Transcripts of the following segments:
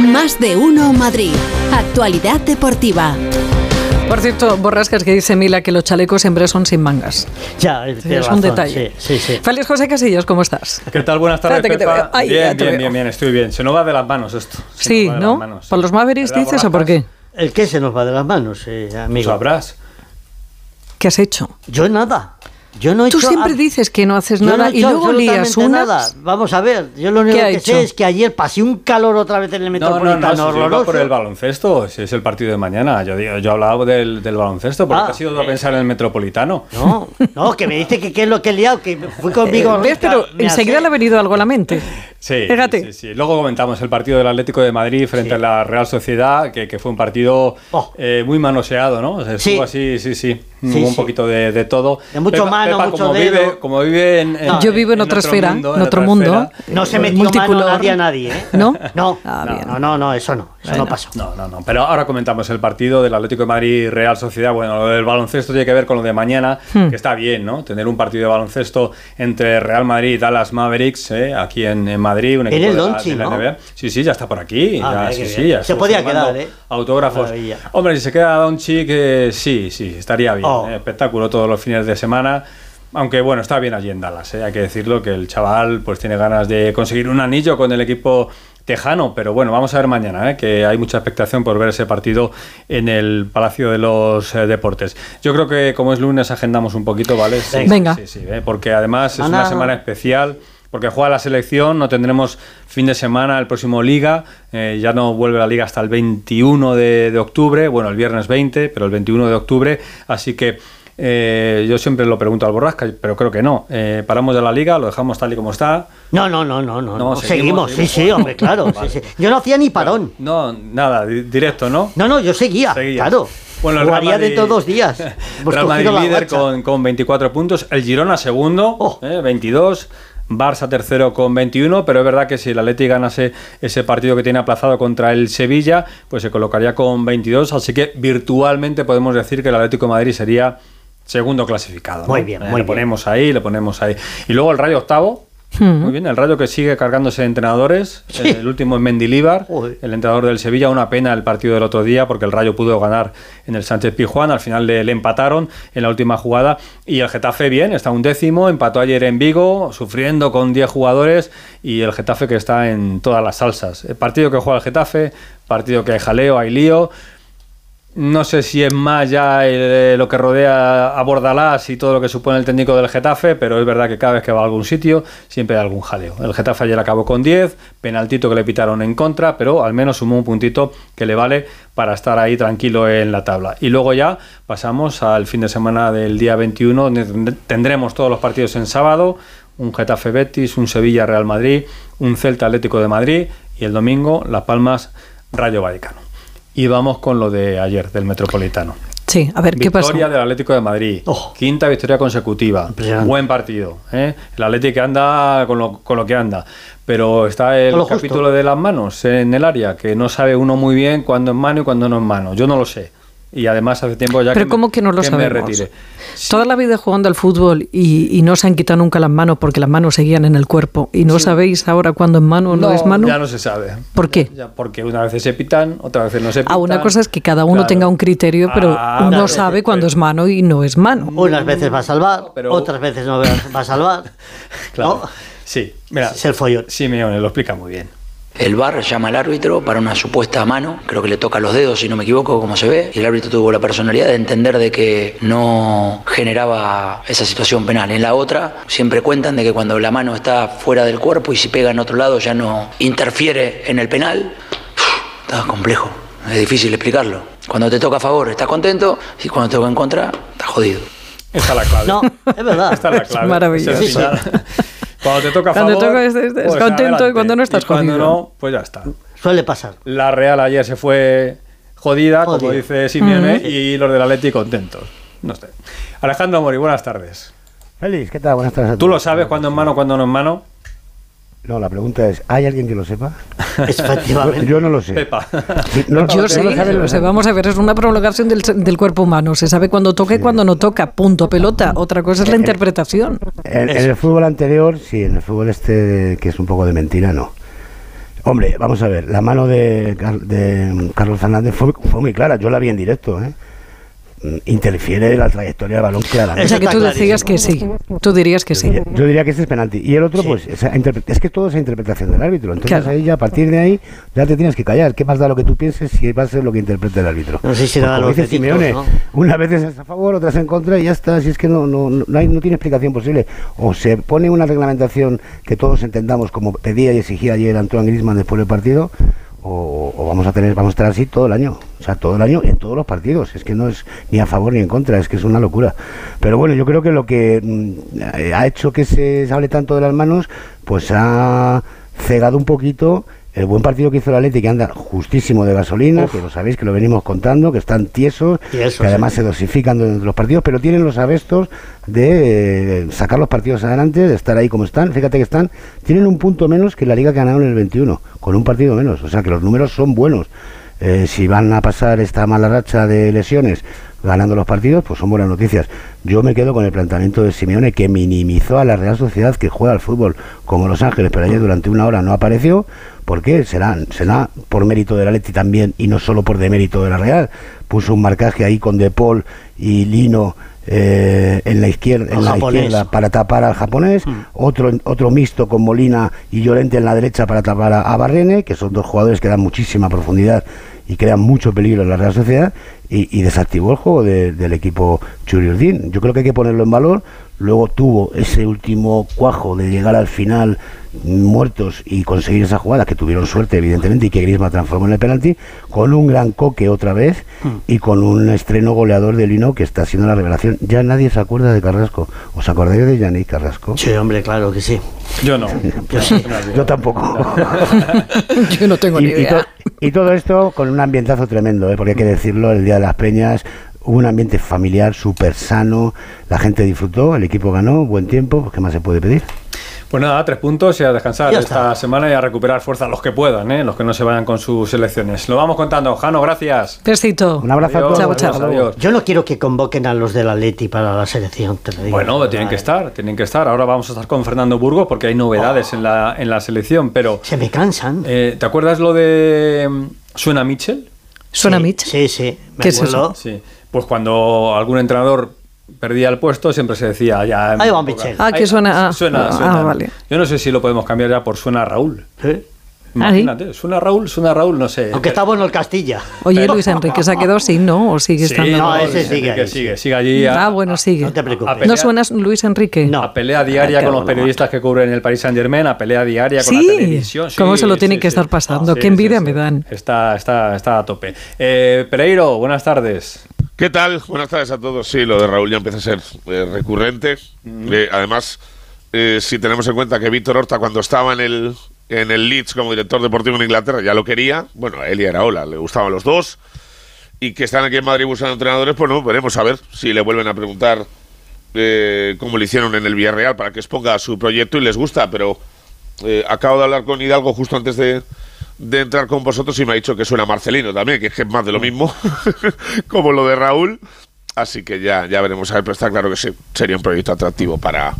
Más de uno Madrid. Actualidad deportiva. Por cierto, borrascas que dice Mila que los chalecos siempre son sin mangas. Ya, Sí, es un detalle. Sí, sí, sí. Félix José Casillos, ¿cómo estás? ¿Qué tal? Buenas tardes, que te veo. Ay, bien, te bien, veo. bien, bien, estoy bien. Se nos va de las manos esto. Se Sí, ¿no? manos. ¿Por los Mavericks ¿Verdad, dices o por qué? ¿El qué se nos va de las manos, eh, amigo? Sabrás. ¿Qué has hecho? Yo nada. Yo no he Tú hecho siempre ab- dices que no haces yo no nada he y luego lías unas. nada. Vamos a ver, yo lo único ¿Qué ha que hecho? sé es que ayer pasé un calor otra vez en el No, no, no, Metropolitano si horroroso. por el baloncesto, si es el partido de mañana. Yo, digo- yo hablaba del, del baloncesto, porque Ah, te has ido a pensar en el Metropolitano. No, no, que me dice que qué es lo que he liado, que fui conmigo. ¿Ves? Pero enseguida le ha venido algo a la mente. Sí, Fíjate. sí, sí. Luego comentamos el partido del Atlético de Madrid frente Sí. a la Real Sociedad, que, que fue un partido Oh. eh, muy manoseado, ¿no? O sea, Sí. estuvo así, sí, sí. Sí, Hubo un poquito de, de todo. De mucho mucho como dedo. Vive, como vive en, en- Yo vivo en otra esfera, en otro mundo. esfera. No se metió mano nadie a nadie, ¿eh? ¿No? No, Ah, no, no, no, no, eso no, eso no pasó. No, no, no. Pero ahora comentamos el partido del Atlético de Madrid Real Sociedad. Bueno, lo del baloncesto tiene que ver con lo de mañana, Hmm. que está bien, ¿no? Tener un partido de baloncesto entre Real Madrid y Dallas Mavericks, ¿eh? aquí en, en Madrid, un equipo el de la, Doncic, de la ¿no? NBA. Sí, sí, ya está por aquí. Ah, ya, mira sí, qué sí, bien. ya Se podía quedar, ¿eh? Autógrafos. Maravilla. Hombre, si se queda Doncic, eh, sí, sí, estaría bien. Oh. ¿eh? Espectáculo todos los fines de semana. Aunque bueno, está bien allí en Dallas, ¿eh? hay que decirlo, que el chaval pues tiene ganas de conseguir un anillo con el equipo tejano, pero bueno, vamos a ver mañana, ¿eh? que hay mucha expectación por ver ese partido en el Palacio de los eh, Deportes. Yo creo que como es lunes agendamos un poquito, ¿vale? Sí, Venga. Sí, sí, ¿eh? porque además es una semana especial. Porque juega la selección, no tendremos fin de semana el próximo Liga, eh, ya no vuelve la Liga hasta el 21 de, de octubre, bueno, el viernes 20, pero el 21 de octubre, así que eh, yo siempre lo pregunto al Borrasca, pero creo que no. Eh, paramos de la Liga, lo dejamos tal y como está. No, no, no, no, no. Seguimos, Seguimos, sí, sí, hombre, claro. Vale. sí, sí. Yo no hacía ni parón. No, nada, di- directo, ¿no? No, no, yo seguía, Seguías. claro. Bueno, el Jugaría Madrid- dentro de dos días. Real Madrid líder con, con 24 puntos. El Girona segundo, Oh. eh, 22. Barça tercero con 21, pero es verdad que si el Atleti ganase ese partido que tiene aplazado contra el Sevilla, pues se colocaría con 22, así que virtualmente podemos decir que el Atlético de Madrid sería segundo clasificado. ¿no? Muy bien, Eh, muy le bien. ponemos ahí, le ponemos ahí. Y luego el Rayo octavo, Hmm. muy bien, el Rayo que sigue cargándose de entrenadores, Sí. el último es Mendilíbar, el entrenador del Sevilla, una pena el partido del otro día porque el Rayo pudo ganar en el Sánchez Pizjuán, al final le, le empataron en la última jugada y el Getafe bien, está un décimo, empató ayer en Vigo, sufriendo con 10 jugadores y el Getafe que está en todas las salsas. El partido que juega el Getafe, partido que hay jaleo, hay lío. No sé si es más ya eh, lo que rodea a Bordalás y todo lo que supone el técnico del Getafe, pero es verdad que cada vez que va a algún sitio siempre hay algún jaleo. El Getafe ayer acabó con 10, penaltito que le pitaron en contra, pero al menos sumó un puntito que le vale para estar ahí tranquilo en la tabla. Y luego ya pasamos al fin de semana del día 21, donde tend- tendremos todos los partidos en sábado, un Getafe Betis, un Sevilla Real Madrid, un Celta Atlético de Madrid y el domingo Las Palmas Rayo Vallecano. Y vamos con lo de ayer, del Metropolitano. Sí, a ver, ¿qué pasó? Victoria del Atlético de Madrid. Oh. Quinta victoria consecutiva. Buen partido. ¿eh? El Atlético anda con lo, con lo que anda. Pero está el justo. capítulo de las manos en el área, que no sabe uno muy bien cuándo es mano y cuándo no es mano. Yo no lo sé. Y además hace tiempo ya Pero que, ¿cómo me, que no lo me sabemos? retire. Toda la vida jugando al fútbol y, y no se han quitado nunca las manos porque las manos seguían en el cuerpo. ¿Y no sabéis ahora cuándo es mano o no, es mano? Ya no se sabe. ¿Por qué? Ya, porque una vez se pitan, otra vez no se pitan. Ah, una cosa es que cada uno Claro. tenga un criterio, pero Ah, uno claro, sabe cuándo es mano y no es mano. Unas veces va a salvar, Pero- otras veces no va a salvar. Claro. ¿no? Sí, mira. Es el follón. Simeone lo explica muy bien. El VAR llama al árbitro para una supuesta mano, creo que le toca los dedos si no me equivoco, como se ve, y el árbitro tuvo la personalidad de entender de que no generaba esa situación penal. En la otra siempre cuentan de que cuando la mano está fuera del cuerpo y si pega en otro lado ya no interfiere en el penal. Está complejo, es difícil explicarlo. Cuando te toca a favor estás contento y cuando te toca en contra estás jodido. Esta es la clave. No, es verdad. Esta es la Es clave. maravilloso. Es. Cuando te toca a Cuando favor, toca es- es- es pues contento y cuando no estás Y cuando jodido. no, pues ya está. Suele pasar. La Real ayer se fue jodida, como dice Simeone, y los del Atleti contentos. No sé. Alejandro Mori, buenas tardes. Félix, ¿qué tal? Buenas tardes a ¿Tú lo sabes cuándo es mano, cuándo no es mano? No, la pregunta es, ¿hay alguien que lo sepa? Efectivamente. Yo no lo sé. Pepa. Sí, no, Yo sí, lo sabe, lo lo sé. sabe. Vamos a ver, es una prolongación del, del cuerpo humano. Se sabe cuándo toca y cuándo no toca. Punto, pelota. Otra cosa es la interpretación. En, en el fútbol anterior, sí, en el fútbol este, que es un poco de mentira, no. Hombre, vamos a ver, la mano de, de Carlos Fernández fue, fue muy clara, yo la vi en directo, ¿eh? Mm, Interfiere la trayectoria del balón O claramente. sea que tú decías que sí. Tú dirías que sí. Yo diría que ese es penalti. Y el otro, Sí. pues, es que todo es interpretación del árbitro. Entonces Claro. ahí ya, a partir de ahí, ya te tienes que callar. ¿Qué más da lo que tú pienses si va a ser lo que interprete el árbitro? No sé si Pues da los dice Simeone, ¿no? una vez es a favor, otras en contra y ya está. Si es que no, no, no, hay- no tiene explicación posible. O se pone una reglamentación que todos entendamos como pedía y exigía ayer Antoine Griezmann después del partido, o, vamos a tener vamos a estar así todo el año o sea todo el año en todos los partidos. Es que no es ni a favor ni en contra es que es una locura. Pero bueno yo creo que lo que mm, ha hecho que se hable tanto de las manos pues ha cegado un poquito el buen partido que hizo el Atleti que anda justísimo de gasolina que lo sabéis que lo venimos contando que están tiesos que además sí. se dosifican durante los partidos pero tienen los abestos de eh, sacar los partidos adelante de estar ahí como están. Fíjate que están tienen un punto menos que la liga que ganaron en el 21 con un partido menos. O sea que los números son buenos. Eh, si van a pasar esta mala racha de lesiones ganando los partidos, pues son buenas noticias. Yo me quedo con el planteamiento de Simeone que minimizó a la Real Sociedad que juega al fútbol como Los Ángeles, pero ayer durante una hora no apareció. ¿Por qué? Será, será por mérito del Atleti también y no solo por demérito de la Real. Puso un marcaje ahí con De Paul y Lino eh, en la izquierda, en la para tapar al japonés, otro otro mixto con Molina y Llorente en la derecha para tapar a, a Barrene, que son dos jugadores que dan muchísima profundidad y crean mucho peligro en la Real Sociedad, y, y desactivó el juego de- del equipo Churiurdin. Yo creo que hay que ponerlo en valor. Luego tuvo ese último cuajo de llegar al final muertos y conseguir esa jugada, que tuvieron suerte, evidentemente, y que Griezmann transformó en el penalti, con un gran coque otra vez y con un estreno goleador de Lino que está siendo la revelación. Ya nadie se acuerda de Carrasco. ¿Os acordáis de Yannick Carrasco? Sí, hombre, claro que sí. Yo no. Yo sí. Yo tampoco. Yo no tengo y, ni y idea. to- y todo esto con un ambientazo tremendo, ¿eh? porque hay que decirlo, el Día de las Peñas hubo un ambiente familiar súper sano, la gente disfrutó, el equipo ganó, buen tiempo, pues, ¿qué más se puede pedir? Pues nada, tres puntos y a descansar Ya esta semana y a recuperar fuerza los que puedan, ¿eh? los que no se vayan con sus selecciones. Lo vamos contando. Jano, gracias. Besito. Un abrazo Adiós, a todos. Chao, hasta chao. luego. adiós. Yo no quiero que convoquen a los del Atleti para la selección, te lo digo. Bueno, tienen que estar, tienen que estar. Ahora vamos a estar con Fernando Burgos porque hay novedades en, la, en la selección, pero Se me cansan. eh, ¿te acuerdas lo de mm, Suena Mitchell? ¿Suena Sí, Mitch? Sí, sí. me ¿Qué es acuerdo. Sí. Pues cuando algún entrenador perdía el puesto siempre se decía ya Ahí va Mitchell. Ah, que Ahí- suena- ah, suena, ah, suena. vale. Yo no sé si lo podemos cambiar ya por suena Raúl. Sí. Imagínate, suena Raúl, suena Raúl, no sé. Aunque está bueno el Castilla. Oye, Luis Enrique se ha quedado sin, ¿no? ¿O sigue Sí, estando? no, ese Luis sigue ahí, sigue, sí. sigue allí. a- Ah, bueno, sigue. No te preocupes. a pelea- ¿No suenas Luis Enrique? No. A pelea diaria con los periodistas que cubren el Paris Saint Germain, a pelea diaria con la Sí. televisión. ¿Cómo se lo tienen que estar pasando? Qué envidia me dan. Está, está, está a tope. Eh, Pereiro, buenas tardes. ¿Qué tal? Buenas tardes a todos. Sí, lo de Raúl ya empieza a ser eh, recurrente. Eh, además, eh, si tenemos en cuenta que Víctor Horta, cuando estaba en el, en el Leeds como director deportivo en Inglaterra, ya lo quería. Bueno, a él y a Iraola le gustaban los dos. Y que están aquí en Madrid buscando entrenadores, pues no, veremos a ver si le vuelven a preguntar eh, cómo le hicieron en el Villarreal para que exponga su proyecto y les gusta. Pero eh, acabo de hablar con Hidalgo justo antes de, de entrar con vosotros y me ha dicho que suena Marcelino también, que es más de lo mismo, como lo de Raúl. Así que ya, ya veremos a ver, pero está claro que sería un proyecto atractivo para,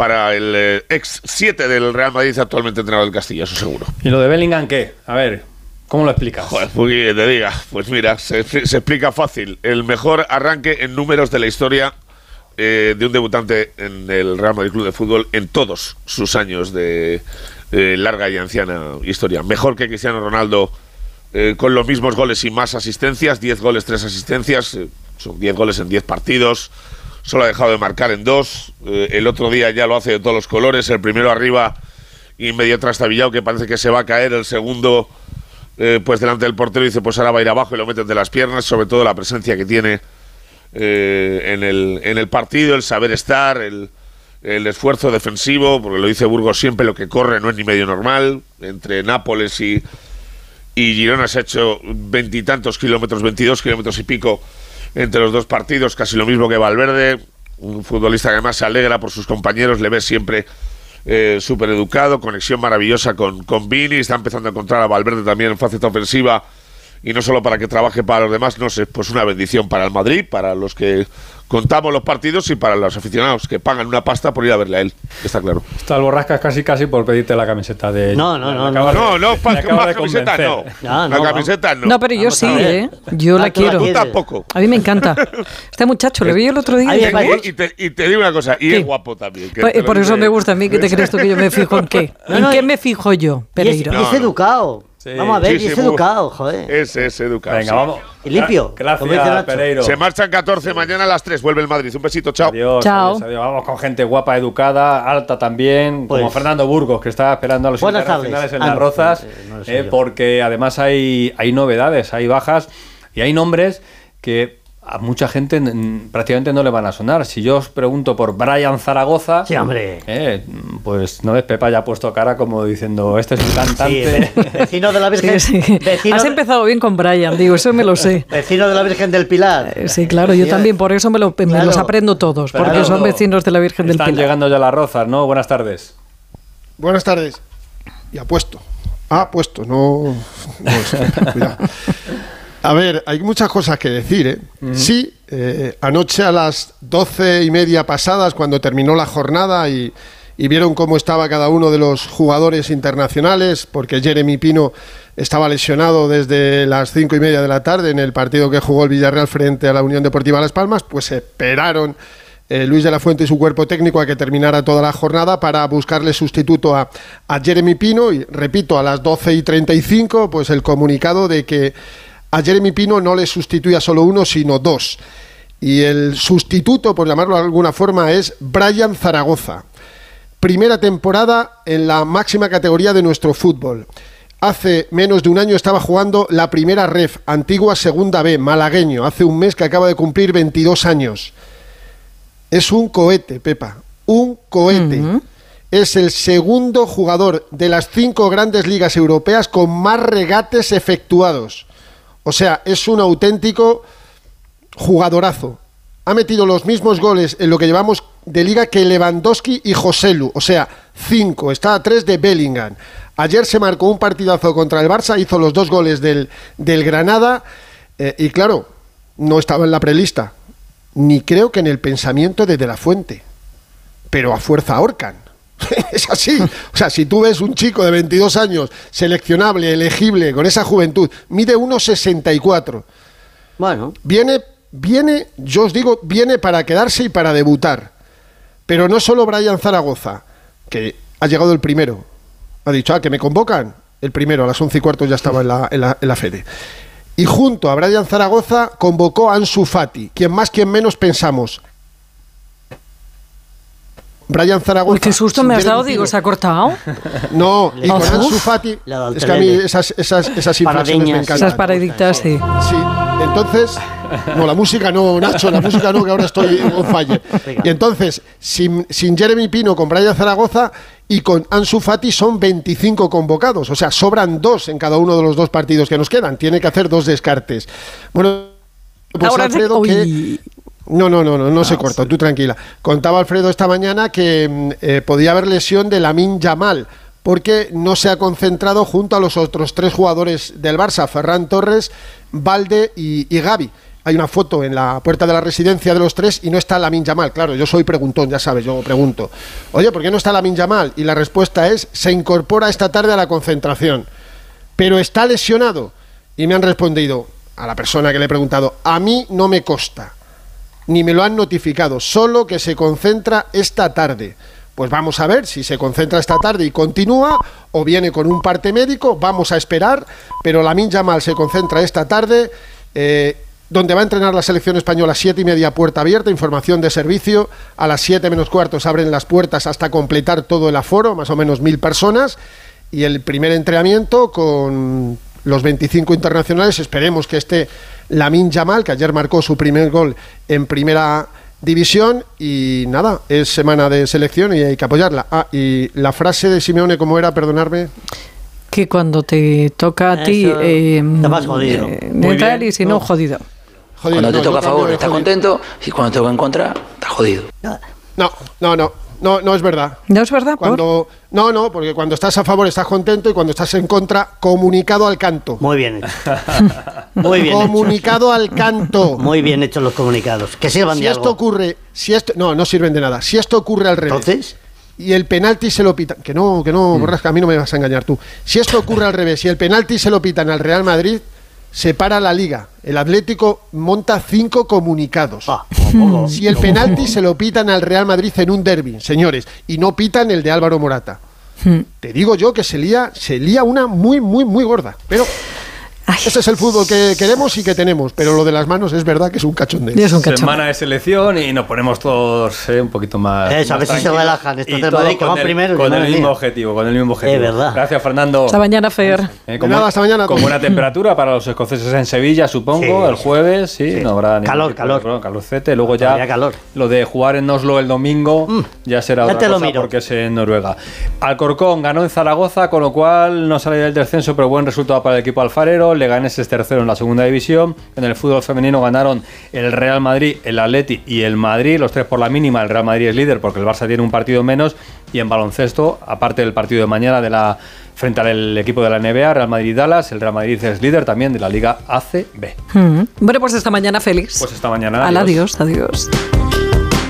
para el eh, ex 7 del Real Madrid, actualmente entrenador del Castilla, eso seguro. ¿Y lo de Bellingham qué? A ver, ¿cómo lo explicas? Joder, pues te diga, pues mira, se, se explica fácil. El mejor arranque en números de la historia eh, de un debutante en el Real Madrid Club de Fútbol en todos sus años de eh, larga y anciana historia. Mejor que Cristiano Ronaldo eh, con los mismos goles y más asistencias, 10 goles, 3 asistencias, eh, son 10 goles en 10 partidos. Solo ha dejado de marcar en dos. Eh, el otro día ya lo hace de todos los colores. El primero arriba y medio trastabillado que parece que se va a caer. El segundo eh, pues delante del portero dice pues ahora va a ir abajo y lo mete entre las piernas, sobre todo la presencia que tiene eh, en, el, en el partido, el saber estar, el, el esfuerzo defensivo, porque lo dice Burgos siempre, lo que corre no es ni medio normal, entre Nápoles y, y Girona se ha hecho veintitantos kilómetros, 22 kilómetros y pico entre los dos partidos, casi lo mismo que Valverde, un futbolista que además se alegra por sus compañeros, le ve siempre eh, súper educado, conexión maravillosa con, con Vini, está empezando a encontrar a Valverde también en faceta ofensiva y no solo para que trabaje para los demás, no sé, pues una bendición para el Madrid, para los que contamos los partidos y para los aficionados que pagan una pasta por ir a verle a él, está claro. Está el borrascas casi casi por pedirte la camiseta de No, no, no, Me acaba No, no, pa- más de camiseta no. No, no, la camiseta no. No, pero yo Vamos sí. ¿eh? Yo Ah, la quiero. Tú tampoco. A mí me encanta. Este muchacho, le vi el otro día. Y- parece- Y te, y te digo una cosa, y ¿Qué? es guapo también. que Pues, lo por eso me gusta a mí. ¿Qué te crees tú que yo me fijo en qué? No, ¿En no, qué me fijo yo, Y es, Pereiro? y es No, no. educado. Sí. Vamos a ver, Sí, y sí, es muy- educado, joder. Es, es educado. Venga, sí. vamos. Y limpio, Gracias. Pereiro. Se marchan 14 mañana a las 3, vuelve el Madrid. Un besito, chao. Adiós, Chao. adiós, adiós. Vamos con gente guapa, educada, alta también, Pues- como Fernando Burgos, que está esperando a los Buenas internacionales tardes. en Ah, las rozas, eh, no eh, porque además hay, hay novedades, hay bajas y hay nombres que a mucha gente prácticamente no le van a sonar. Si yo os pregunto por Brian Zaragoza, Sí, hombre. eh, pues no ves, Pepa ya ha puesto cara como diciendo, este es un Sí, cantante. ve- vecino de la Sí, Virgen. sí. Vecino, Has de- empezado bien con Brian, digo, eso me lo sé. vecino de la Virgen del Pilar. Eh, Sí, claro, yo Sí, también, por eso me, lo- me Claro. los aprendo todos, porque son vecinos de la Virgen del Están Pilar. llegando ya las rozas, ¿no? Buenas tardes. Buenas tardes. Y apuesto. Ah, puesto, no. no cuidado. A ver, hay muchas cosas que decir, ¿eh? Sí, eh, anoche a las doce y media pasadas, cuando terminó la jornada y, y vieron cómo estaba cada uno de los jugadores internacionales, porque Jeremy Pino estaba lesionado desde las cinco y media de la tarde en el partido que jugó el Villarreal frente a la Unión Deportiva Las Palmas, pues esperaron eh, Luis de la Fuente y su cuerpo técnico a que terminara toda la jornada para buscarle sustituto a, a Jeremy Pino. Y repito, a las 12 y 35, pues el comunicado de que a Jeremy Pino no le sustituía solo uno, sino dos. Y el sustituto, por llamarlo de alguna forma, es Brian Zaragoza. Primera temporada en la máxima categoría de nuestro fútbol. Hace menos de un año estaba jugando la primera ref, antigua segunda B, malagueño. Hace un mes que acaba de cumplir 22 años. Es un cohete, Pepa. Un cohete. Es el segundo jugador de las cinco grandes ligas europeas con más regates efectuados. O sea, es un auténtico jugadorazo. Ha metido los mismos goles en lo que llevamos de liga que Lewandowski y Joselu. O sea, cinco. Está a tres de Bellingham. Ayer se marcó un partidazo contra el Barça, hizo los dos goles del, del Granada. eh, y claro, no estaba en la prelista. Ni creo que en el pensamiento de De La Fuente. Pero a fuerza ahorcan. es así. O sea, si tú ves un chico de 22 años, seleccionable, elegible, con esa juventud, mide 1,64. Bueno, Viene, viene, yo os digo, viene para quedarse y para debutar. Pero no solo Brian Zaragoza, que ha llegado el primero. Ha dicho, ah, que me convocan. El primero, a las once y cuarto ya estaba en la, en la, en la Fede. Y junto a Brian Zaragoza convocó a Ansu Fati, quien más, quien menos pensamos. Brian Zaragoza. Uy, qué susto me has dado, digo. ¿se ha cortado? No, y con. Ansu Fati. Es que a mí esas, esas, esas inflexiones me encantan. Esas paraditas, sí. Sí, entonces, no, la música no, Nacho, la música no, que ahora estoy on fire. Y entonces, sin, sin Jeremy Pino, con Brian Zaragoza y con Ansu Fati son 25 convocados. O sea, sobran dos en cada uno de los dos partidos que nos quedan. Tiene que hacer dos descartes. Bueno, pues Ahora se- Alfredo, que. No, no, no, no, no se corta, tú tranquila. Contaba Alfredo esta mañana que mm, eh, podía haber lesión de Lamin Yamal porque no se ha concentrado junto a los otros tres jugadores del Barça, Ferran Torres, Valde y, y Gaby. Hay una foto en la puerta de la residencia de los tres y no está Lamin Yamal. Claro, yo soy preguntón, ya sabes, yo pregunto. Oye, ¿por qué no está Lamin Yamal? Y la respuesta es, se incorpora esta tarde a la concentración. Pero está lesionado. Y me han respondido, a la persona que le he preguntado, a mí no me consta ni me lo han notificado, solo que se concentra esta tarde. Pues vamos a ver si se concentra esta tarde y continúa o viene con un parte médico, vamos a esperar, pero la Yamal se concentra esta tarde, eh, donde va a entrenar la selección española siete y media puerta abierta, información de servicio, a las siete menos cuartos abren las puertas hasta completar todo el aforo, más o menos mil personas, y el primer entrenamiento con los 25 internacionales, esperemos que esté Lamin Yamal, que ayer marcó su primer gol en primera división y nada, es semana de selección y hay que apoyarla. Ah, y la frase de Simeone, ¿cómo era? Perdonarme. Que cuando te toca a ti... Eh, te vas jodido. eh, y si no, jodido. Jodido, Cuando te no, toca a favor estás jodido. contento y cuando te toca en contra estás jodido. No, no, no. No, no es verdad. ¿No es verdad? ¿Por? Cuando, no, no, porque cuando estás a favor estás contento y cuando estás en contra, comunicado al canto. Muy bien hecho. Muy bien hecho. comunicado al canto. Muy bien hechos los comunicados. Que sirvan si de esto algo. ocurre, si esto, no, no sirven de nada. Si esto ocurre al revés Entonces, y el penalti se lo pitan, que no, que no, Borrasca, a mí no me vas a engañar tú. Si esto ocurre al revés y el penalti se lo pitan al Real Madrid, se para la liga. El Atlético monta cinco comunicados. ah, tampoco. Si el penalti se lo pitan al Real Madrid en un derby, señores, y no pitan el de Álvaro Morata. Hmm. Te digo yo que se lía, se lía una muy, muy, muy gorda. Pero Ay. ese es el fútbol que queremos y que tenemos. Pero lo de las manos es verdad que es un cachondeo. Es un cachondeo. Semana de selección y nos ponemos todos eh, un poquito más. Eso, a ver si se relajan Madrid, que con van el- primero, Con que el madre mismo objetivo, con el mismo objetivo. verdad. Gracias, Fernando. Hasta mañana, Fer. Eh, De nada, hasta mañana. Con buena temperatura para los escoceses en Sevilla, supongo, Sí. el jueves, sí, Sí. no habrá Calor, calor. problema, calorcete. Luego ya calor. lo de jugar en Oslo el domingo ya será ya otra te lo cosa miro. porque es en Noruega. Alcorcón ganó en Zaragoza, con lo cual no sale del descenso, pero buen resultado para el equipo alfarero. Leganés es tercero en la segunda división. En el fútbol femenino ganaron el Real Madrid, el Atleti y el Madrid, los tres por la mínima. El Real Madrid es líder porque el Barça tiene un partido menos. Y en baloncesto, aparte del partido de mañana de la frente al equipo de la NBA, Real Madrid-Dallas, el Real Madrid es líder también de la Liga ACB. Mm. Bueno, pues esta mañana, Félix. Pues esta mañana. Al adiós. adiós, adiós.